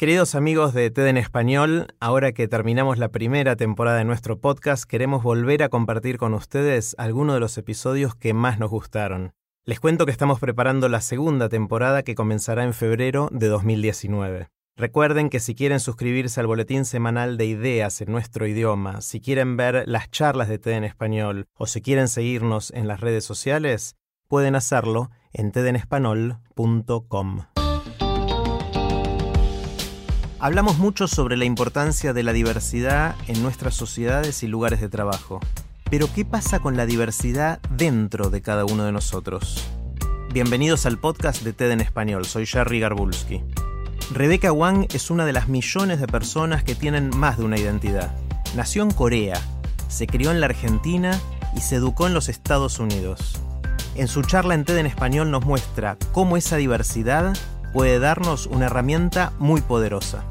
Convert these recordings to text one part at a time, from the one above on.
Queridos amigos de TED en Español, ahora que terminamos la primera temporada de nuestro podcast, queremos volver a compartir con ustedes algunos de los episodios que más nos gustaron. Les cuento que estamos preparando la segunda temporada que comenzará en febrero de 2019. Recuerden que si quieren suscribirse al boletín semanal de ideas en nuestro idioma, si quieren ver las charlas de TED en español o si quieren seguirnos en las redes sociales, pueden hacerlo en tedenespanol.com. Hablamos mucho sobre la importancia de la diversidad en nuestras sociedades y lugares de trabajo. Pero ¿qué pasa con la diversidad dentro de cada uno de nosotros? Bienvenidos al podcast de TED en español, soy Jerry Garbulski. Rebecca Wang es una de las millones de personas que tienen más de una identidad. Nació en Corea, se crió en la Argentina y se educó en los Estados Unidos. En su charla en TED en español nos muestra cómo esa diversidad puede darnos una herramienta muy poderosa.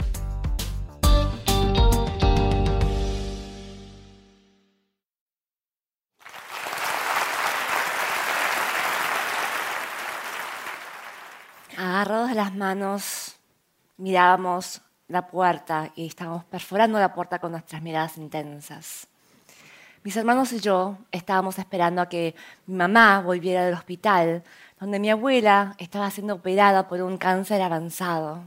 Agarrados las manos, mirábamos la puerta y estábamos perforando la puerta con nuestras miradas intensas. Mis hermanos y yo estábamos esperando a que mi mamá volviera del hospital donde mi abuela estaba siendo operada por un cáncer avanzado.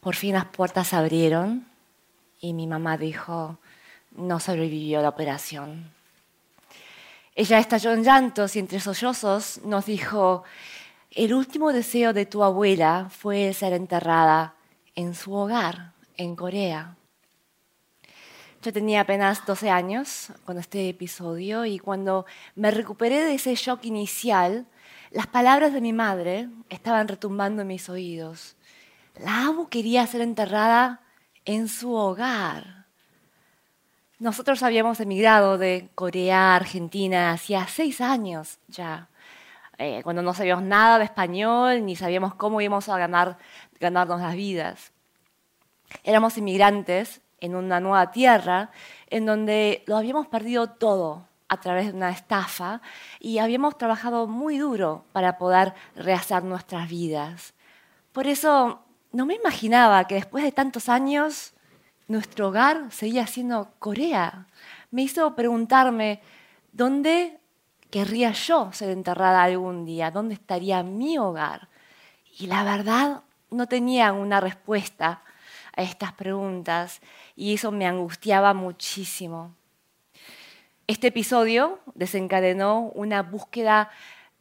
Por fin las puertas se abrieron y mi mamá dijo, no sobrevivió la operación. Ella estalló en llantos y entre sollozos nos dijo, el último deseo de tu abuela fue ser enterrada en su hogar, en Corea. Yo tenía apenas 12 años con este episodio y cuando me recuperé de ese shock inicial, las palabras de mi madre estaban retumbando en mis oídos. La Abu quería ser enterrada en su hogar. Nosotros habíamos emigrado de Corea a Argentina hacía seis años ya, eh, cuando no sabíamos nada de español ni sabíamos cómo íbamos a ganar, ganarnos las vidas. Éramos inmigrantes en una nueva tierra en donde lo habíamos perdido todo a través de una estafa y habíamos trabajado muy duro para poder rehacer nuestras vidas. Por eso no me imaginaba que después de tantos años nuestro hogar seguía siendo Corea. Me hizo preguntarme dónde querría yo ser enterrada algún día, dónde estaría mi hogar. Y la verdad no tenía una respuesta estas preguntas y eso me angustiaba muchísimo. Este episodio desencadenó una búsqueda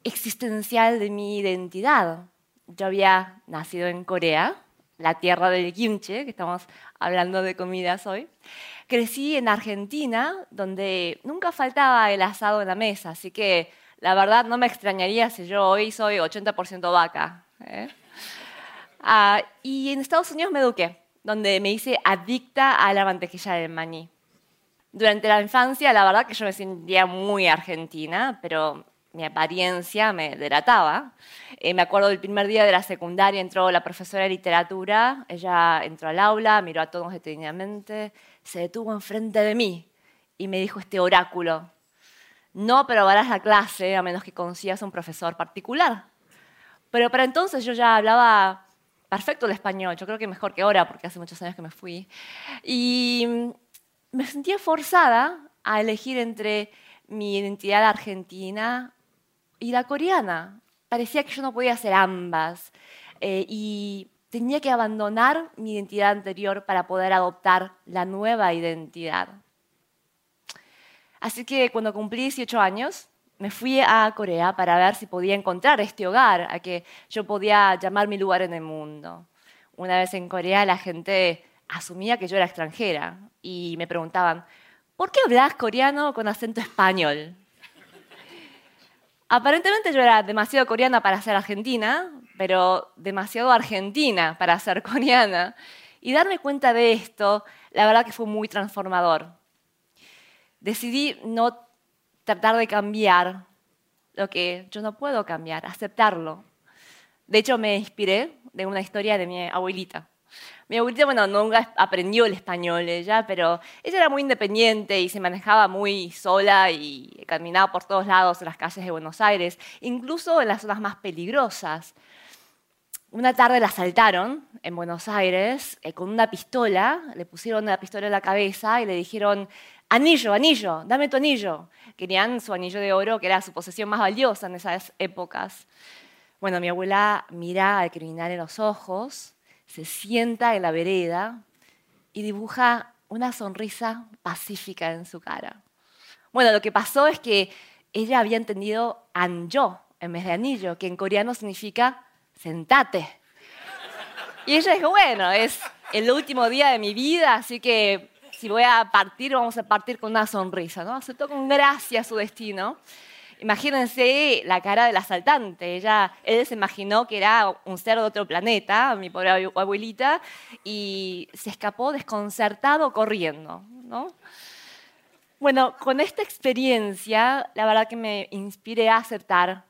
existencial de mi identidad. Yo había nacido en Corea, la tierra del kimchi, que estamos hablando de comidas hoy. Crecí en Argentina, donde nunca faltaba el asado en la mesa, así que la verdad no me extrañaría si yo hoy soy 80% vaca. ¿eh? Ah, y en Estados Unidos me eduqué donde me hice adicta a la mantequilla de maní. Durante la infancia, la verdad que yo me sentía muy argentina, pero mi apariencia me delataba. Eh, me acuerdo del primer día de la secundaria, entró la profesora de literatura, ella entró al aula, miró a todos detenidamente, se detuvo enfrente de mí y me dijo este oráculo, no aprobarás la clase a menos que consigas un profesor particular. Pero para entonces yo ya hablaba perfecto el español, yo creo que mejor que ahora, porque hace muchos años que me fui. Y me sentía forzada a elegir entre mi identidad argentina y la coreana. Parecía que yo no podía ser ambas eh, y tenía que abandonar mi identidad anterior para poder adoptar la nueva identidad. Así que cuando cumplí 18 años, me fui a Corea para ver si podía encontrar este hogar, a que yo podía llamar mi lugar en el mundo. Una vez en Corea la gente asumía que yo era extranjera y me preguntaban, ¿por qué hablas coreano con acento español? Aparentemente yo era demasiado coreana para ser argentina, pero demasiado argentina para ser coreana. Y darme cuenta de esto, la verdad que fue muy transformador. Decidí no tratar de cambiar lo que yo no puedo cambiar, aceptarlo. De hecho, me inspiré de una historia de mi abuelita. Mi abuelita, bueno, nunca aprendió el español ella, pero ella era muy independiente y se manejaba muy sola y caminaba por todos lados en las calles de Buenos Aires, incluso en las zonas más peligrosas. Una tarde la asaltaron en Buenos Aires eh, con una pistola, le pusieron la pistola en la cabeza y le dijeron, anillo, anillo, dame tu anillo. Querían su anillo de oro, que era su posesión más valiosa en esas épocas. Bueno, mi abuela mira al criminal en los ojos, se sienta en la vereda y dibuja una sonrisa pacífica en su cara. Bueno, lo que pasó es que ella había entendido anjo en vez de anillo, que en coreano significa sentate. Y ella dijo, bueno, es el último día de mi vida, así que si voy a partir, vamos a partir con una sonrisa, ¿no? Aceptó con gracia su destino. Imagínense la cara del asaltante. Ella, él se imaginó que era un ser de otro planeta, mi pobre abuelita, y se escapó desconcertado corriendo, ¿no? Bueno, con esta experiencia, la verdad que me inspiré a aceptar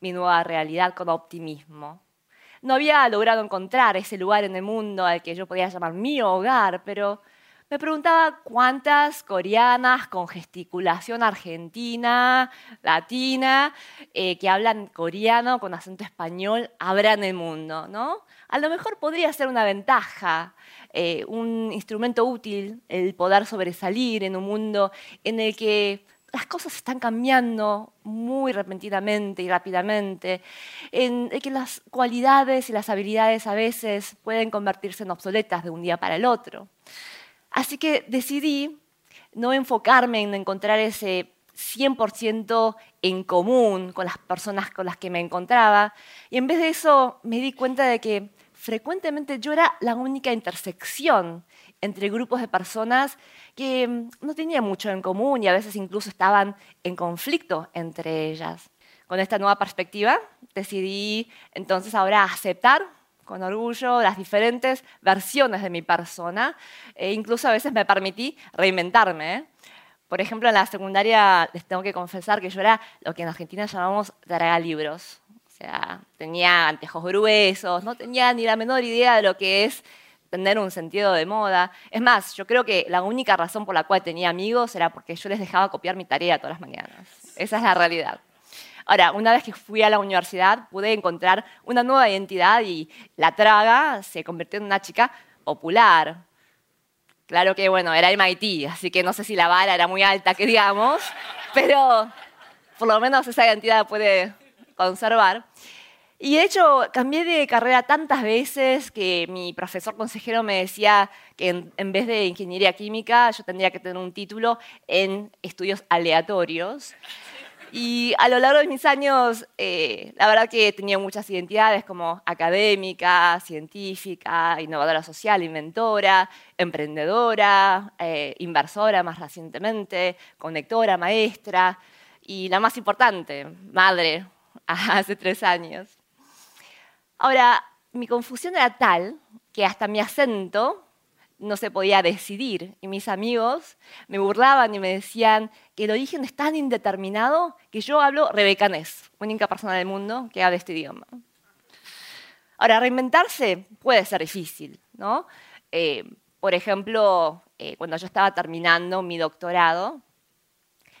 mi nueva realidad con optimismo. No había logrado encontrar ese lugar en el mundo al que yo podía llamar mi hogar, pero me preguntaba cuántas coreanas con gesticulación argentina, latina, eh, que hablan coreano con acento español habrá en el mundo, ¿no? A lo mejor podría ser una ventaja, eh, un instrumento útil el poder sobresalir en un mundo en el que las cosas están cambiando muy repentinamente y rápidamente, en que las cualidades y las habilidades a veces pueden convertirse en obsoletas de un día para el otro. Así que decidí no enfocarme en encontrar ese 100% en común con las personas con las que me encontraba, y en vez de eso me di cuenta de que frecuentemente yo era la única intersección entre grupos de personas que mm, no tenían mucho en común y a veces incluso estaban en conflicto entre ellas. Con esta nueva perspectiva decidí entonces ahora aceptar con orgullo las diferentes versiones de mi persona e incluso a veces me permití reinventarme. ¿eh? Por ejemplo, en la secundaria les tengo que confesar que yo era lo que en Argentina llamamos libros. O sea, tenía antejos gruesos, no tenía ni la menor idea de lo que es tener un sentido de moda. Es más, yo creo que la única razón por la cual tenía amigos era porque yo les dejaba copiar mi tarea todas las mañanas. Esa es la realidad. Ahora, una vez que fui a la universidad, pude encontrar una nueva identidad y la traga se convirtió en una chica popular. Claro que, bueno, era MIT, así que no sé si la vara era muy alta, que digamos, pero por lo menos esa identidad puede conservar. Y de hecho, cambié de carrera tantas veces que mi profesor consejero me decía que en, vez de ingeniería química yo tendría que tener un título en estudios aleatorios. Y a lo largo de mis años, eh, la verdad que tenía muchas identidades como académica, científica, innovadora social, inventora, emprendedora, eh, inversora más recientemente, conectora, maestra y la más importante, madre, hace tres años. Ahora, mi confusión era tal que hasta mi acento no se podía decidir. Y mis amigos me burlaban y me decían que el origen es tan indeterminado que yo hablo rebecanés, única persona del mundo que habla este idioma. Ahora, reinventarse puede ser difícil, ¿no? Eh, por ejemplo, eh, cuando yo estaba terminando mi doctorado,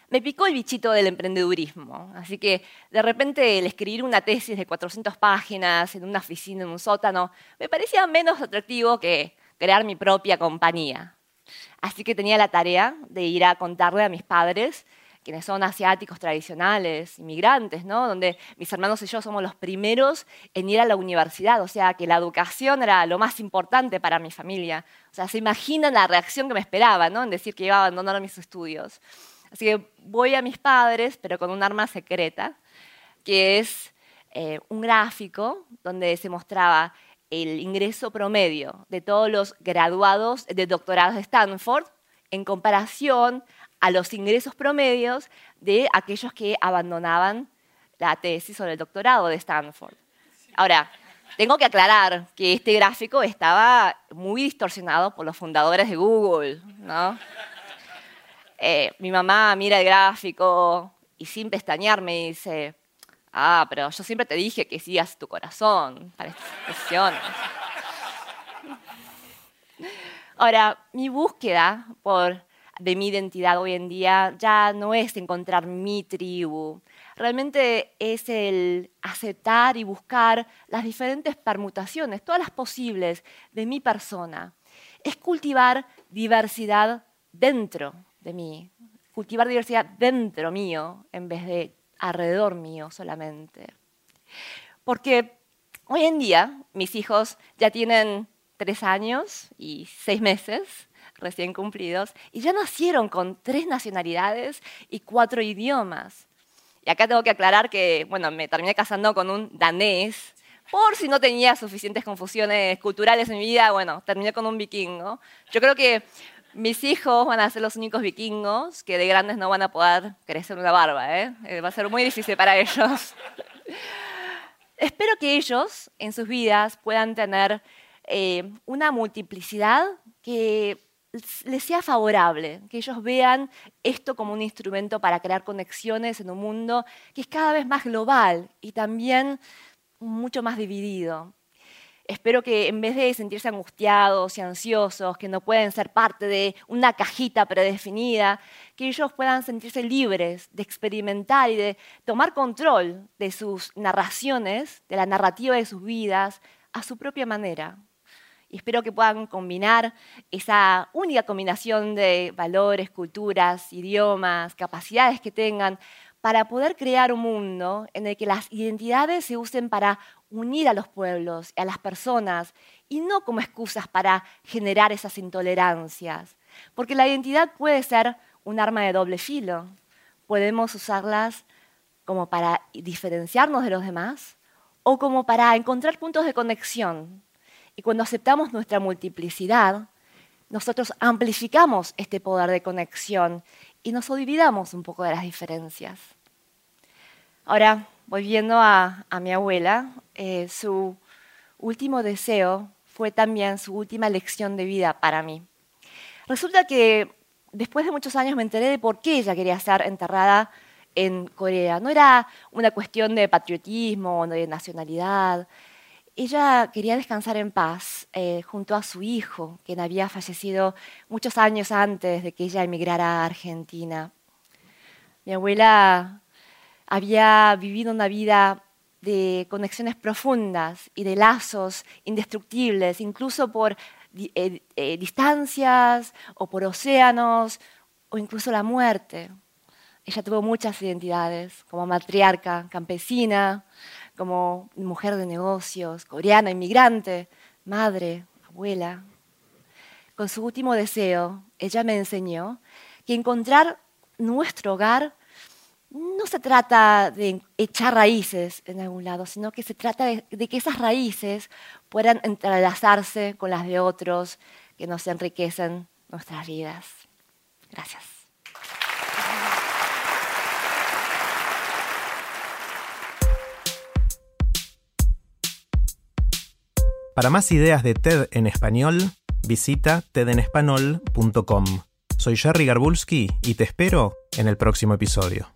me picó el bichito del emprendedurismo. Así que de repente el escribir una tesis de 400 páginas en una oficina, en un sótano, me parecía menos atractivo que crear mi propia compañía. Así que tenía la tarea de ir a contarle a mis padres, quienes son asiáticos tradicionales, inmigrantes, ¿no? donde mis hermanos y yo somos los primeros en ir a la universidad, o sea que la educación era lo más importante para mi familia. O sea, se imaginan la reacción que me esperaba ¿no? en decir que iba a abandonar mis estudios. Así que voy a mis padres, pero con un arma secreta, que es eh, un gráfico donde se mostraba el ingreso promedio de todos los graduados de doctorados de Stanford en comparación a los ingresos promedios de aquellos que abandonaban la tesis sobre el doctorado de Stanford. Ahora, tengo que aclarar que este gráfico estaba muy distorsionado por los fundadores de Google, ¿no? Eh, mi mamá mira el gráfico y sin pestañear me dice, ah, pero yo siempre te dije que sigas tu corazón para estas expresiones. Ahora, mi búsqueda por, de mi identidad hoy en día ya no es encontrar mi tribu, realmente es el aceptar y buscar las diferentes permutaciones, todas las posibles de mi persona. Es cultivar diversidad dentro de mí, cultivar diversidad dentro mío en vez de alrededor mío solamente. Porque hoy en día mis hijos ya tienen tres años y seis meses recién cumplidos y ya nacieron con tres nacionalidades y cuatro idiomas. Y acá tengo que aclarar que, bueno, me terminé casando con un danés, por si no tenía suficientes confusiones culturales en mi vida, bueno, terminé con un vikingo. Yo creo que mis hijos van a ser los únicos vikingos que de grandes no van a poder crecer una barba, ¿eh? eh va a ser muy difícil para ellos. Espero que ellos en sus vidas puedan tener eh, una multiplicidad que les sea favorable, que ellos vean esto como un instrumento para crear conexiones en un mundo que es cada vez más global y también mucho más dividido. Espero que en vez de sentirse angustiados y ansiosos, que no pueden ser parte de una cajita predefinida, que ellos puedan sentirse libres de experimentar y de tomar control de sus narraciones, de la narrativa de sus vidas, a su propia manera. Y espero que puedan combinar esa única combinación de valores, culturas, idiomas, capacidades que tengan para poder crear un mundo en el que las identidades se usen para unir a los pueblos y a las personas y no como excusas para generar esas intolerancias. Porque la identidad puede ser un arma de doble filo. Podemos usarlas como para diferenciarnos de los demás o como para encontrar puntos de conexión y cuando aceptamos nuestra multiplicidad, nosotros amplificamos este poder de conexión y nos olvidamos un poco de las diferencias. Ahora, volviendo a, mi abuela, eh, su último deseo fue también su última lección de vida para mí. Resulta que después de muchos años me enteré de por qué ella quería ser enterrada en Corea. No era una cuestión de patriotismo de nacionalidad, ella quería descansar en paz eh, junto a su hijo, quien había fallecido muchos años antes de que ella emigrara a Argentina. Mi abuela había vivido una vida de conexiones profundas y de lazos indestructibles, incluso por eh, eh, distancias o por océanos o incluso la muerte. Ella tuvo muchas identidades, como matriarca, campesina, como mujer de negocios, coreana, inmigrante, madre, abuela. Con su último deseo, ella me enseñó que encontrar nuestro hogar no se trata de echar raíces en algún lado, sino que se trata de, que esas raíces puedan entrelazarse con las de otros que nos enriquecen nuestras vidas. Gracias. Para más ideas de TED en español, visita tedenespanol.com. Soy Jerry Garbulski y te espero en el próximo episodio.